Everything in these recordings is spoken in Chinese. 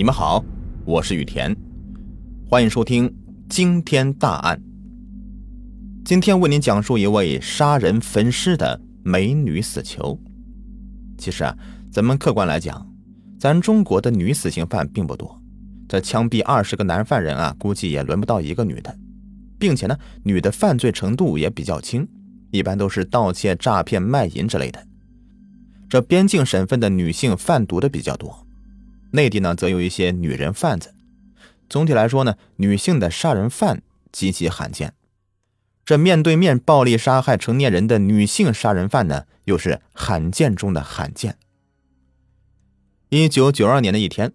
你们好，我是雨田，欢迎收听惊天大案。今天为您讲述一位杀人焚尸的美女死囚。其实啊，咱们客观来讲，咱中国的女死刑犯并不多，这枪毙二十个男犯人啊，估计也轮不到一个女的，并且呢，女的犯罪程度也比较轻，一般都是盗窃、诈骗、卖淫之类的。这边境省份的女性贩毒的比较多。内地呢，则有一些女人贩子。总体来说呢，女性的杀人犯极其罕见。这面对面暴力杀害成年人的女性杀人犯呢，又是罕见中的罕见。一九九二年的一天，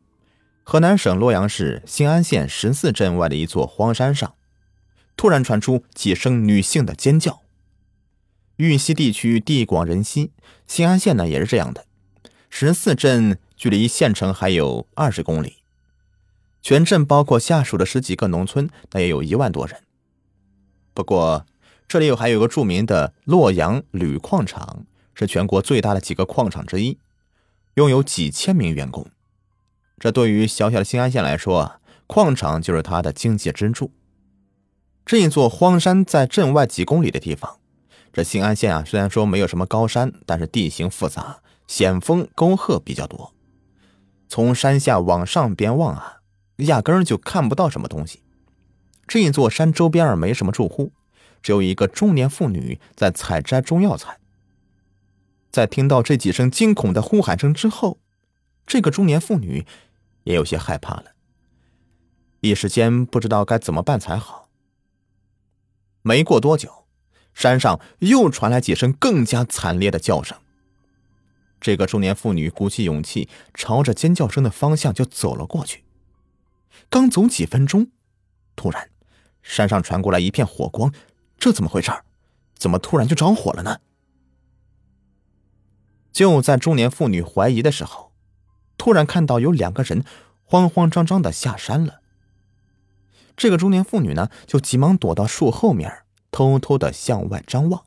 河南省洛阳市新安县十四镇外的一座荒山上，突然传出几声女性的尖叫。玉溪地区地广人稀，新安县呢也是这样的。十四镇。距离县城还有二十公里，全镇包括下属的十几个农村，那也有一万多人。不过，这里有还有个著名的洛阳铝矿厂，是全国最大的几个矿场之一，拥有几千名员工。这对于小小的新安县来说，矿场就是它的经济支柱。这一座荒山在镇外几公里的地方，这新安县啊，虽然说没有什么高山，但是地形复杂，险峰沟壑比较多。从山下往上边望啊，压根儿就看不到什么东西。这座山周边没什么住户，只有一个中年妇女在采摘中药材。在听到这几声惊恐的呼喊声之后，这个中年妇女也有些害怕了，一时间不知道该怎么办才好。没过多久，山上又传来几声更加惨烈的叫声。这个中年妇女鼓起勇气，朝着尖叫声的方向就走了过去。刚走几分钟，突然，山上传过来一片火光。这怎么回事？怎么突然就着火了呢？就在中年妇女怀疑的时候，突然看到有两个人慌慌张张的下山了。这个中年妇女呢，就急忙躲到树后面，偷偷的向外张望。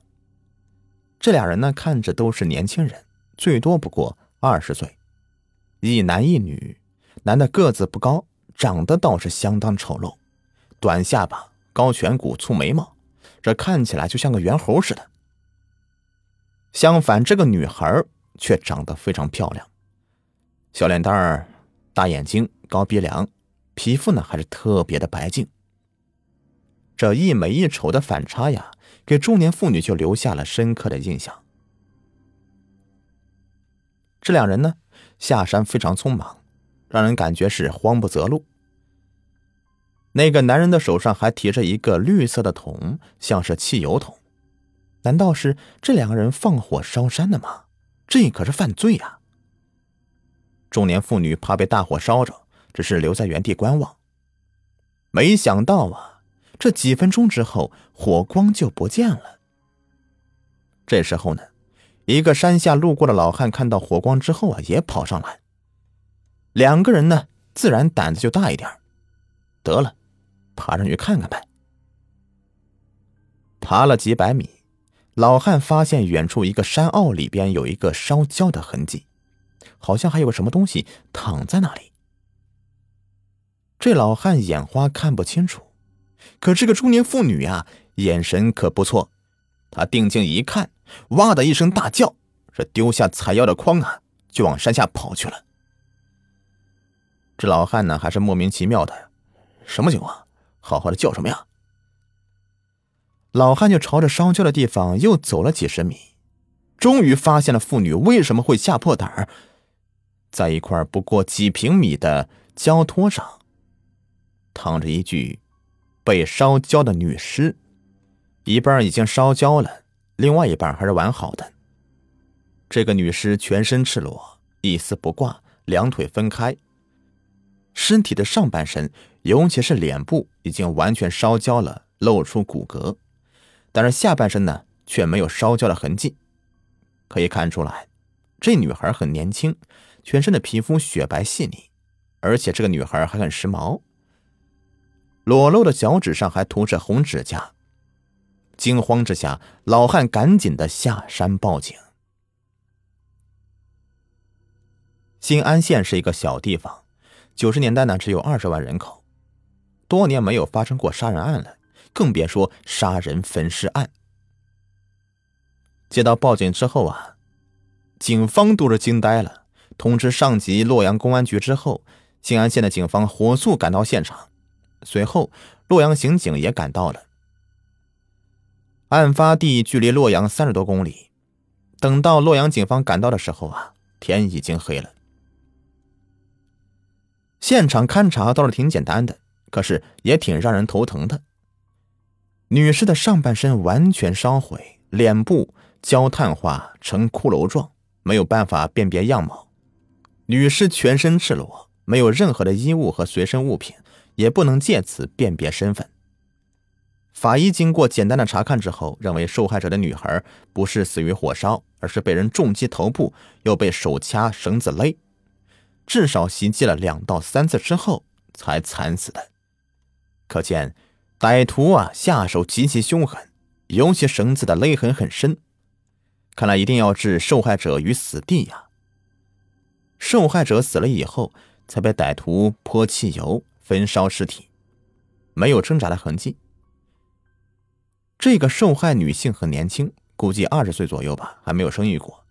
这俩人呢，看着都是年轻人。最多不过二十岁，一男一女。男的个子不高，长得倒是相当丑陋，短下巴、高颧骨、粗眉毛，这看起来就像个猿猴似的。相反，这个女孩却长得非常漂亮，小脸蛋儿、大眼睛、高鼻梁，皮肤呢还是特别的白净。这一美一丑的反差呀，给中年妇女就留下了深刻的印象。这两人呢，下山非常匆忙，让人感觉是慌不择路。那个男人的手上还提着一个绿色的桶，像是汽油桶。难道是这两个人放火烧山的吗？这可是犯罪呀！中年妇女怕被大火烧着，只是留在原地观望。没想到啊，这几分钟之后，火光就不见了。这时候呢？一个山下路过的老汉看到火光之后啊，也跑上来。两个人呢，自然胆子就大一点。得了，爬上去看看呗。爬了几百米，老汉发现远处一个山坳里边有一个烧焦的痕迹，好像还有个什么东西躺在那里。这老汉眼花看不清楚，可这个中年妇女啊，眼神可不错。他定睛一看。哇的一声大叫，这丢下采药的筐啊，就往山下跑去了。这老汉呢，还是莫名其妙的，什么情况？好好的叫什么呀？老汉就朝着烧焦的地方又走了几十米，终于发现了妇女为什么会吓破胆儿。在一块不过几平米的焦托上，躺着一具被烧焦的女尸，一半已经烧焦了。另外一半还是完好的。这个女尸全身赤裸，一丝不挂，两腿分开。身体的上半身，尤其是脸部，已经完全烧焦了，露出骨骼。但是下半身呢，却没有烧焦的痕迹。可以看出来，这女孩很年轻，全身的皮肤雪白细腻，而且这个女孩还很时髦。裸露的脚趾上还涂着红指甲。惊慌之下，老汉赶紧的下山报警。新安县是一个小地方，九十年代呢只有二十万人口，多年没有发生过杀人案了，更别说杀人焚尸案。接到报警之后啊，警方都是惊呆了，通知上级洛阳公安局之后，新安县的警方火速赶到现场，随后洛阳刑警也赶到了。案发地距离洛阳三十多公里，等到洛阳警方赶到的时候啊，天已经黑了。现场勘查倒是挺简单的，可是也挺让人头疼的。女尸的上半身完全烧毁，脸部焦炭化成骷髅状，没有办法辨别样貌。女尸全身赤裸，没有任何的衣物和随身物品，也不能借此辨别身份。法医经过简单的查看之后，认为受害者的女孩不是死于火烧，而是被人重击头部，又被手掐、绳子勒。至少袭击了两到三次之后才惨死的，可见歹徒啊下手极其凶狠，尤其绳子的勒痕很深，看来一定要置受害者于死地呀。受害者死了以后，才被歹徒泼汽油焚烧尸体，没有挣扎的痕迹。这个受害女性很年轻，估计二十岁左右吧，还没有生育过。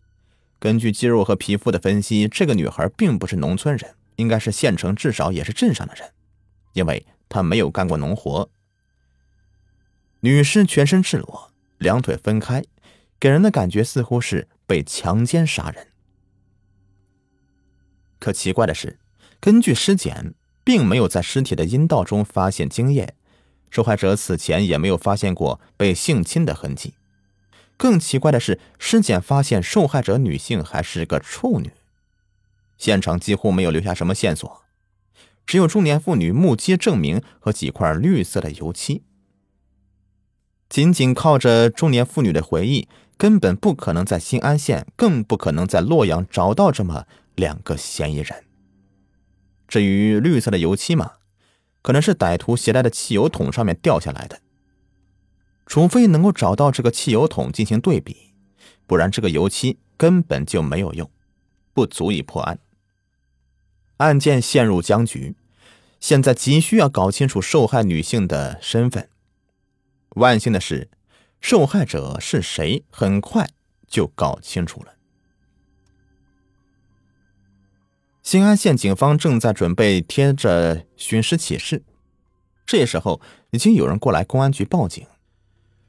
根据肌肉和皮肤的分析，这个女孩并不是农村人，应该是县城，至少也是镇上的人，因为她没有干过农活。女尸全身赤裸，两腿分开，给人的感觉似乎是被强奸杀人。可奇怪的是，根据尸检，并没有在尸体的阴道中发现精液，受害者此前也没有发现过被性侵的痕迹。更奇怪的是，尸检发现受害者女性还是个处女，现场几乎没有留下什么线索，只有中年妇女目击证明和几块绿色的油漆。仅仅靠着中年妇女的回忆，根本不可能在新安县，更不可能在洛阳找到这么两个嫌疑人。至于绿色的油漆嘛，可能是歹徒携带的汽油桶上面掉下来的。除非能够找到这个汽油桶进行对比，不然这个油漆根本就没有用，不足以破案。案件陷入僵局，现在急需要搞清楚受害女性的身份。万幸的是，受害者是谁，很快就搞清楚了。新安县警方正在准备贴着寻尸启事，这时候已经有人过来公安局报警。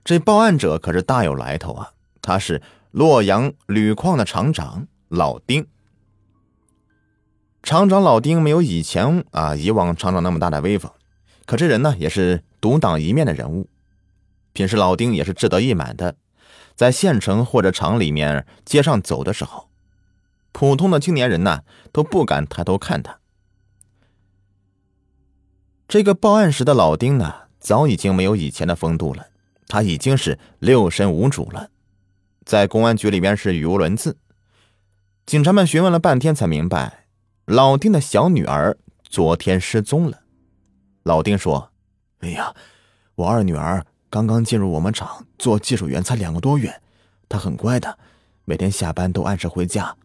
这报案者可是大有来头啊！他是洛阳铝矿的厂长老丁。厂长老丁没有以前啊以往厂长那么大的威风，可这人呢也是独当一面的人物。平时老丁也是志得意满的，在县城或者厂里面街上走的时候，普通的青年人呢都不敢抬头看他。这个报案时的老丁呢，早已经没有以前的风度了。他已经是六神无主了，在公安局里边是语无伦次。警察们询问了半天，才明白老丁的小女儿昨天失踪了。老丁说：“哎呀，我二女儿刚刚进入我们厂做技术员，才两个多月，她很乖的，每天下班都按时回家。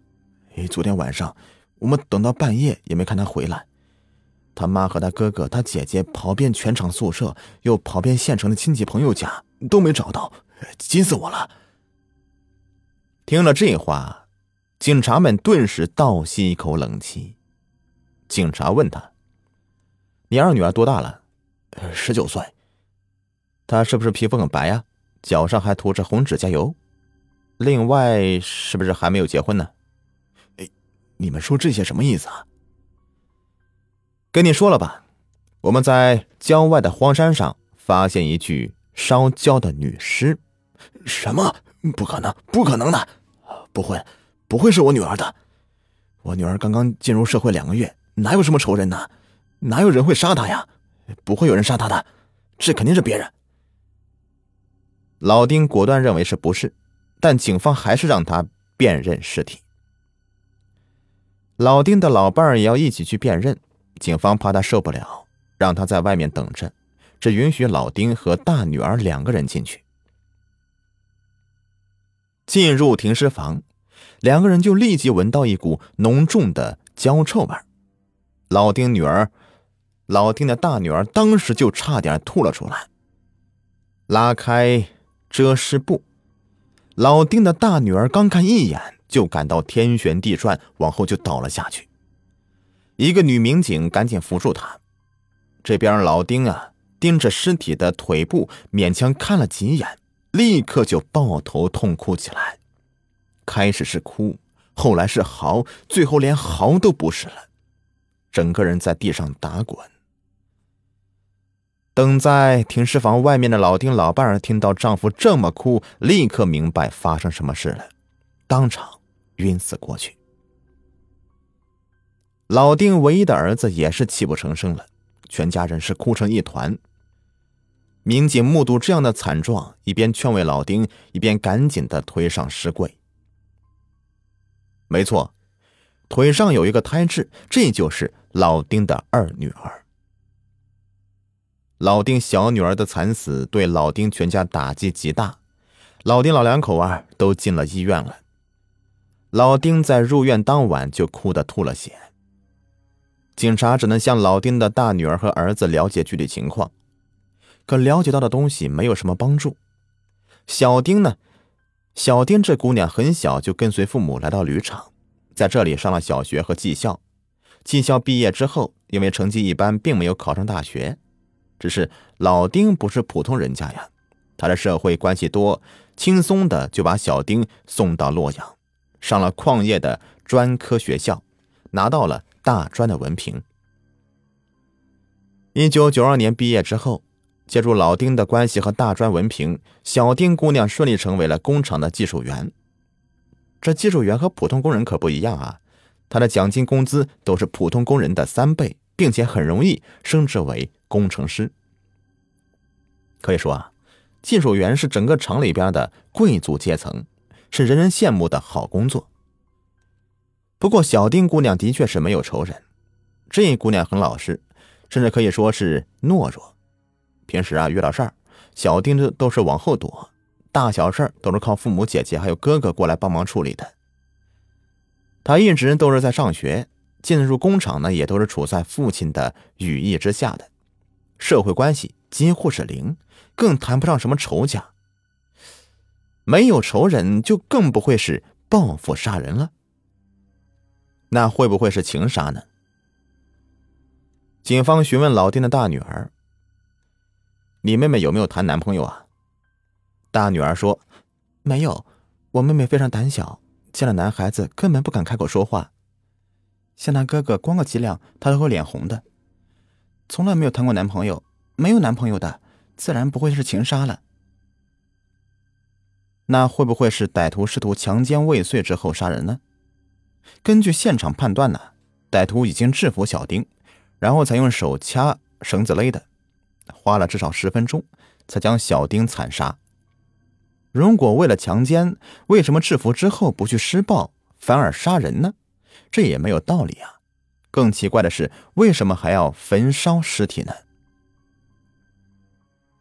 哎，昨天晚上我们等到半夜也没看他回来。”他妈和他哥哥、他姐姐跑遍全场宿舍，又跑遍县城的亲戚朋友家，都没找到，急死我了。听了这话，警察们顿时倒吸一口冷气。警察问他：“你二女儿多大了？”“十九岁。”“她是不是皮肤很白呀？脚上还涂着红指甲油？另外，是不是还没有结婚呢？”“，你们说这些什么意思啊？”跟你说了吧，我们在郊外的荒山上发现一具烧焦的女尸。什么？不可能，不可能的！不会，不会是我女儿的。我女儿刚刚进入社会两个月，哪有什么仇人呢？哪有人会杀她呀？不会有人杀她的，这肯定是别人。老丁果断认为是不是，但警方还是让他辨认尸体。老丁的老伴儿也要一起去辨认。警方怕他受不了，让他在外面等着，只允许老丁和大女儿两个人进去。进入停尸房，两个人就立即闻到一股浓重的焦臭味老丁女儿，老丁的大女儿当时就差点吐了出来。拉开遮尸布，老丁的大女儿刚看一眼，就感到天旋地转，往后就倒了下去。一个女民警赶紧扶住他。这边老丁啊，盯着尸体的腿部，勉强看了几眼，立刻就抱头痛哭起来。开始是哭，后来是嚎，最后连嚎都不是了。整个人在地上打滚。等在停尸房外面的老丁老伴儿听到丈夫这么哭，立刻明白发生什么事了，当场晕死过去。老丁唯一的儿子也是泣不成声了，全家人是哭成一团。民警目睹这样的惨状，一边劝慰老丁，一边赶紧的推上尸柜。没错，腿上有一个胎痣，这就是老丁的二女儿。老丁小女儿的惨死对老丁全家打击极大，老丁老两口啊都进了医院了。老丁在入院当晚就哭得吐了血。警察只能向老丁的大女儿和儿子了解具体情况，可了解到的东西没有什么帮助。小丁呢？小丁这姑娘很小就跟随父母来到铝厂，在这里上了小学和技校。技校毕业之后，因为成绩一般，并没有考上大学。只是老丁不是普通人家呀，他的社会关系多，轻松的就把小丁送到洛阳，上了矿业的专科学校，拿到了大专的文凭。一九九二年毕业之后，借助老丁的关系和大专文凭，小丁姑娘顺利成为了工厂的技术员。这技术员和普通工人可不一样啊，他的奖金工资都是普通工人的三倍。并且很容易升职为工程师。可以说啊，技术员是整个厂里边的贵族阶层，是人人羡慕的好工作。不过，小丁姑娘的确是没有仇人，这姑娘很老实，甚至可以说是懦弱。平时啊，遇到事儿，小丁都都是往后躲，大小事儿都是靠父母、姐姐还有哥哥过来帮忙处理的。她一直都是在上学。进入工厂呢，也都是处在父亲的羽翼之下的，社会关系几乎是零，更谈不上什么仇家。没有仇人，就更不会是报复杀人了。那会不会是情杀呢？警方询问老丁的大女儿：“你妹妹有没有谈男朋友啊？”大女儿说：“没有，我妹妹非常胆小，见了男孩子根本不敢开口说话。”像他哥哥光个脊梁，她都会脸红的。从来没有谈过男朋友，没有男朋友的，自然不会是情杀了。那会不会是歹徒试图强奸未遂之后杀人呢？根据现场判断呢，歹徒已经制服小丁，然后才用手掐、绳子勒的，花了至少十分钟才将小丁惨杀。如果为了强奸，为什么制服之后不去施暴，反而杀人呢？这也没有道理啊！更奇怪的是，为什么还要焚烧尸体呢？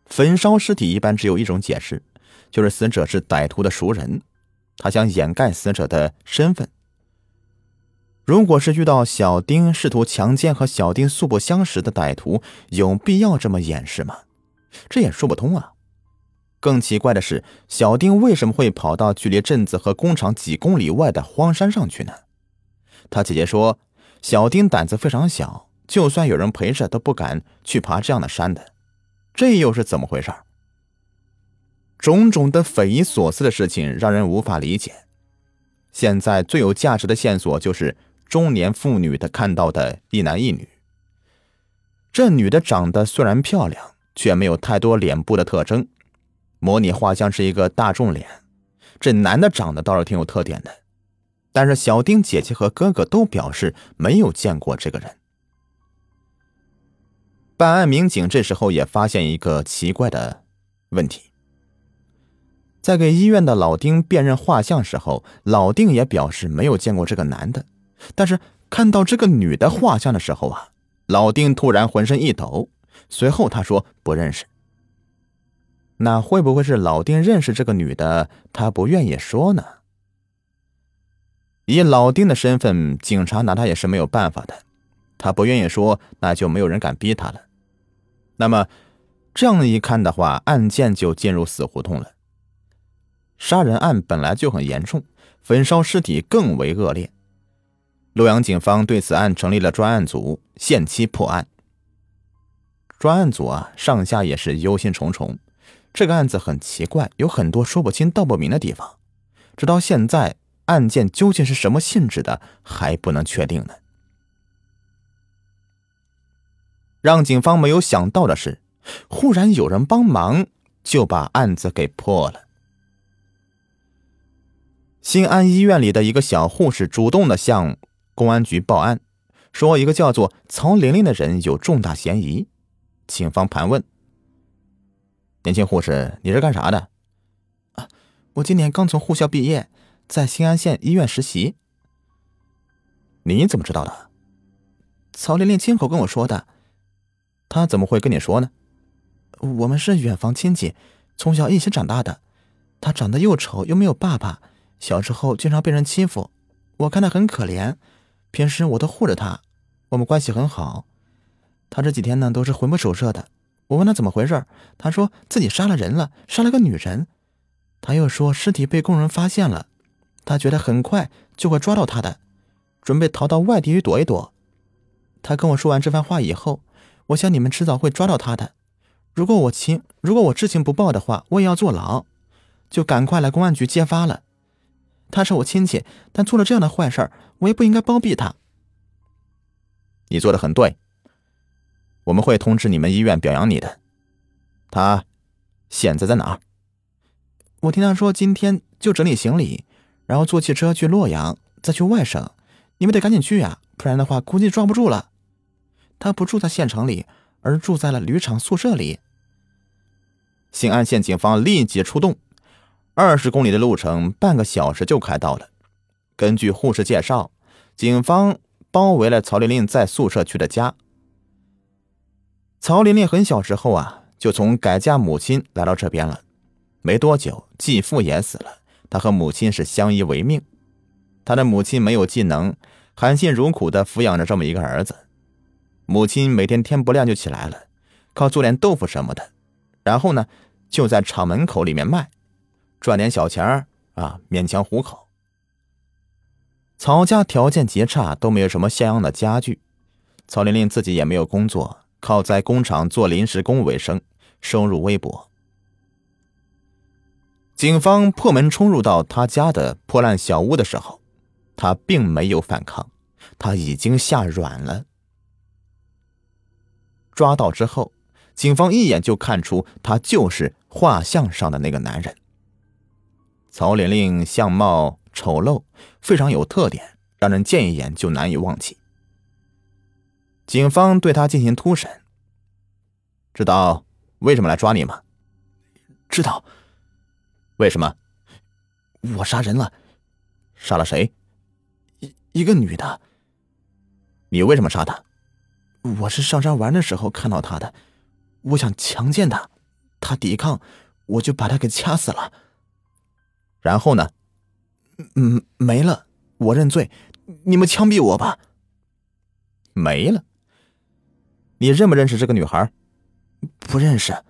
焚烧尸体一般只有一种解释，就是死者是歹徒的熟人，他想掩盖死者的身份。如果是遇到小丁试图强奸和小丁素不相识的歹徒，有必要这么掩饰吗？这也说不通啊！更奇怪的是，小丁为什么会跑到距离镇子和工厂几公里外的荒山上去呢？他姐姐说：“小丁胆子非常小，就算有人陪着，都不敢去爬这样的山的。这又是怎么回事？”种种的匪夷所思的事情让人无法理解。现在最有价值的线索就是中年妇女的看到的一男一女。这女的长得虽然漂亮，却没有太多脸部的特征，模拟画像是一个大众脸。这男的长得倒是挺有特点的。但是小丁姐姐和哥哥都表示没有见过这个人。办案民警这时候也发现一个奇怪的问题，在给医院的老丁辨认画像时候，老丁也表示没有见过这个男的。但是看到这个女的画像的时候啊，老丁突然浑身一抖，随后他说不认识。那会不会是老丁认识这个女的，他不愿意说呢？以老丁的身份，警察拿他也是没有办法的。他不愿意说，那就没有人敢逼他了。那么，这样一看的话，案件就进入死胡同了。杀人案本来就很严重，焚烧尸体更为恶劣。洛阳警方对此案成立了专案组，限期破案。专案组啊，上下也是忧心忡忡。这个案子很奇怪，有很多说不清道不明的地方。直到现在，案件究竟是什么性质的，还不能确定呢。让警方没有想到的是，忽然有人帮忙，就把案子给破了。新安医院里的一个小护士主动的向公安局报案，说一个叫做曹玲玲的人有重大嫌疑。警方盘问：“年轻护士，你是干啥的？”“啊，我今年刚从护校毕业，在新安县医院实习。”“你怎么知道的？”“曹玲玲亲口跟我说的。”“她怎么会跟你说呢？”“我们是远房亲戚，从小一起长大的。她长得又丑又没有爸爸，小时候经常被人欺负，我看他很可怜，平时我都护着他，我们关系很好。”他这几天呢都是魂不守舍的。我问他怎么回事，他说自己杀了人了，杀了个女人。他又说尸体被工人发现了，他觉得很快就会抓到他的，准备逃到外地去躲一躲。他跟我说完这番话以后，我想你们迟早会抓到他的。如果我情如果我知情不报的话，我也要坐牢，就赶快来公安局揭发了。他是我亲戚，但做了这样的坏事，我也不应该包庇他。你做的很对。我们会通知你们医院表扬你的。他现在在哪儿？我听他说今天就整理行李，然后坐汽车去洛阳，再去外省。你们得赶紧去呀，不然的话估计抓不住了。他不住在县城里，而住在了铝厂宿舍里。新安县警方立即出动，二十公里的路程，半个小时就开到了。根据护士介绍，警方包围了曹玲玲在宿舍区的家。曹玲玲很小时候啊，就从改嫁母亲来到这边了。没多久，继父也死了，她和母亲是相依为命。她的母亲没有技能，含辛茹苦的抚养着这么一个儿子。母亲每天天不亮就起来了，靠做点豆腐什么的，然后呢，就在厂门口里面卖，赚点小钱儿啊，勉强糊口。曹家条件极差，都没有什么像样的家具。曹玲玲自己也没有工作。靠在工厂做临时工为生，收入微薄。警方破门冲入到他家的破烂小屋的时候，他并没有反抗，他已经吓软了。抓到之后，警方一眼就看出他就是画像上的那个男人。曹玲玲相貌丑陋，非常有特点，让人见一眼就难以忘记。警方对他进行突审，知道为什么来抓你吗？知道。为什么？我杀人了。杀了谁？一一个女的。你为什么杀她？我是上山玩的时候看到她的，我想强奸她，她抵抗，我就把她给掐死了。然后呢？嗯，没了。我认罪，你们枪毙我吧。没了。你认不认识这个女孩？不认识，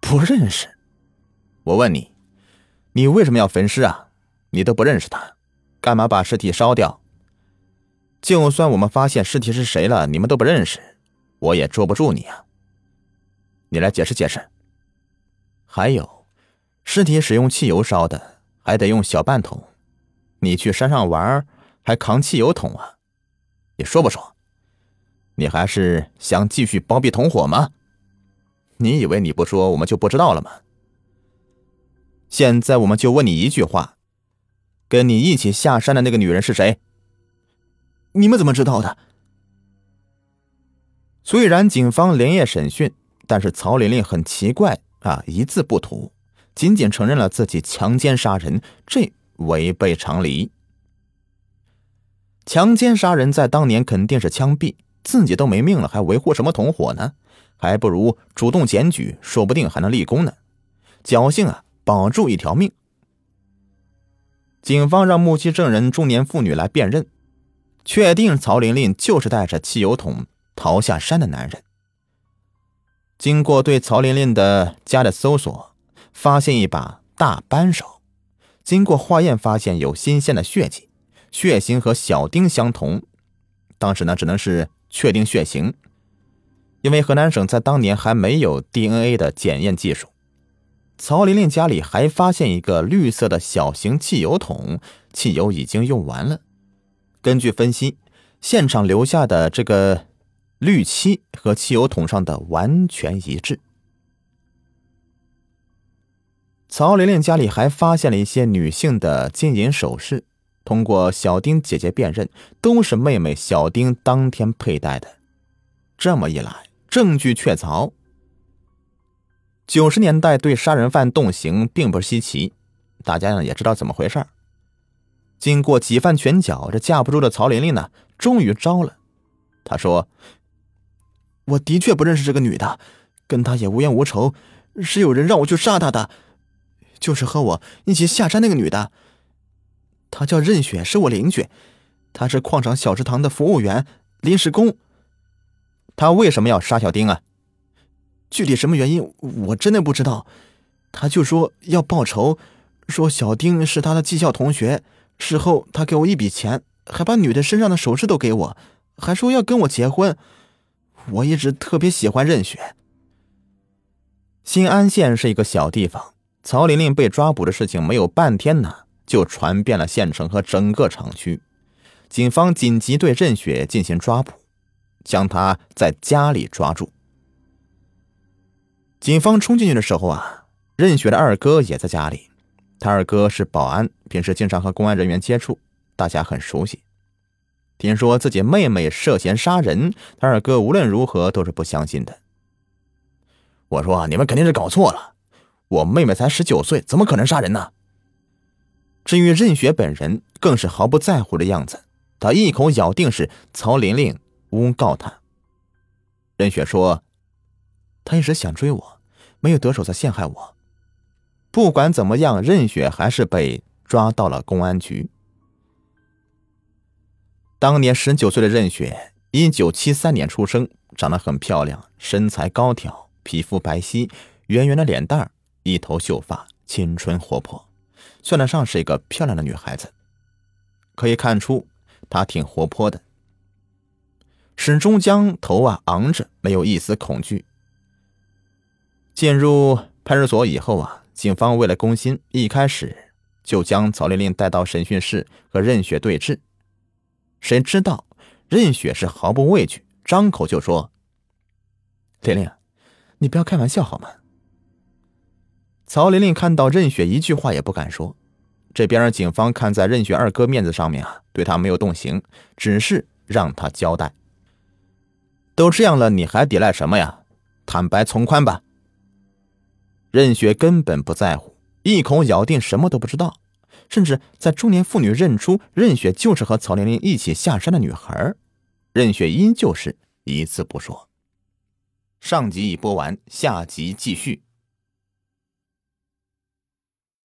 不认识。我问你，你为什么要焚尸啊？你都不认识她，干嘛把尸体烧掉？就算我们发现尸体是谁了，你们都不认识，我也捉不住你啊。你来解释解释。还有，尸体使用汽油烧的，还得用小半桶，你去山上玩还扛汽油桶啊？你说不说？你还是想继续包庇同伙吗？你以为你不说我们就不知道了吗？现在我们就问你一句话：跟你一起下山的那个女人是谁？你们怎么知道的？虽然警方连夜审讯，但是曹玲玲很奇怪啊，一字不吐，仅仅承认了自己强奸杀人，这违背常理。强奸杀人在当年肯定是枪毙。自己都没命了，还维护什么同伙呢？还不如主动检举，说不定还能立功呢。侥幸啊，保住一条命。警方让目击证人中年妇女来辨认，确定曹玲玲就是带着汽油桶逃下山的男人。经过对曹玲玲的家的搜索，发现一把大扳手，经过化验发现有新鲜的血迹，血型和小丁相同。当时呢，只能是确定血型，因为河南省在当年还没有 DNA 的检验技术。曹玲玲家里还发现一个绿色的小型汽油桶，汽油已经用完了。根据分析，现场留下的这个氯漆和汽油桶上的完全一致。曹玲玲家里还发现了一些女性的金银首饰，通过小丁姐姐辨认，都是妹妹小丁当天佩戴的。这么一来，证据确凿。九十年代对杀人犯动刑并不稀奇，大家呢也知道怎么回事经过几番拳脚，这架不住的曹玲玲呢，终于招了。她说：“我的确不认识这个女的，跟她也无冤无仇，是有人让我去杀她的，就是和我一起下山那个女的。她叫任雪，是我邻居，她是矿场小食堂的服务员，临时工。她为什么要杀小丁啊？”具体什么原因，我真的不知道。他就说要报仇，说小丁是他的技校同学。事后他给我一笔钱，还把女的身上的首饰都给我，还说要跟我结婚。我一直特别喜欢任雪。新安县是一个小地方，曹玲玲被抓捕的事情没有半天呢，就传遍了县城和整个厂区。警方紧急对任雪进行抓捕，将她在家里抓住。警方冲进去的时候啊，任雪的二哥也在家里。他二哥是保安，平时经常和公安人员接触，大家很熟悉。听说自己妹妹涉嫌杀人，他二哥无论如何都是不相信的。我说：“你们肯定是搞错了，我妹妹才十九岁，怎么可能杀人呢？”至于任雪本人，更是毫不在乎的样子，他一口咬定是曹玲玲诬告他。任雪说：“他一直想追我。”没有得手，才陷害我。不管怎么样，任雪还是被抓到了公安局。当年十九岁的任雪，一九七三年出生，长得很漂亮，身材高挑，皮肤白皙，圆圆的脸蛋儿一头秀发，青春活泼，算得上是一个漂亮的女孩子。可以看出，她挺活泼的，始终将头啊昂着，没有一丝恐惧。进入派出所以后啊，警方为了攻心，一开始就将曹玲玲带到审讯室和任雪对峙。谁知道任雪是毫不畏惧，张口就说：“玲玲，你不要开玩笑好吗？”曹玲玲看到任雪一句话也不敢说。这边警方看在任雪二哥面子上面啊，对他没有动刑，只是让他交代。都这样了，你还抵赖什么呀？坦白从宽吧。任雪根本不在乎，一口咬定什么都不知道，甚至在中年妇女认出任雪就是和曹玲玲一起下山的女孩，任雪依旧是一字不说。上集已播完，下集继续。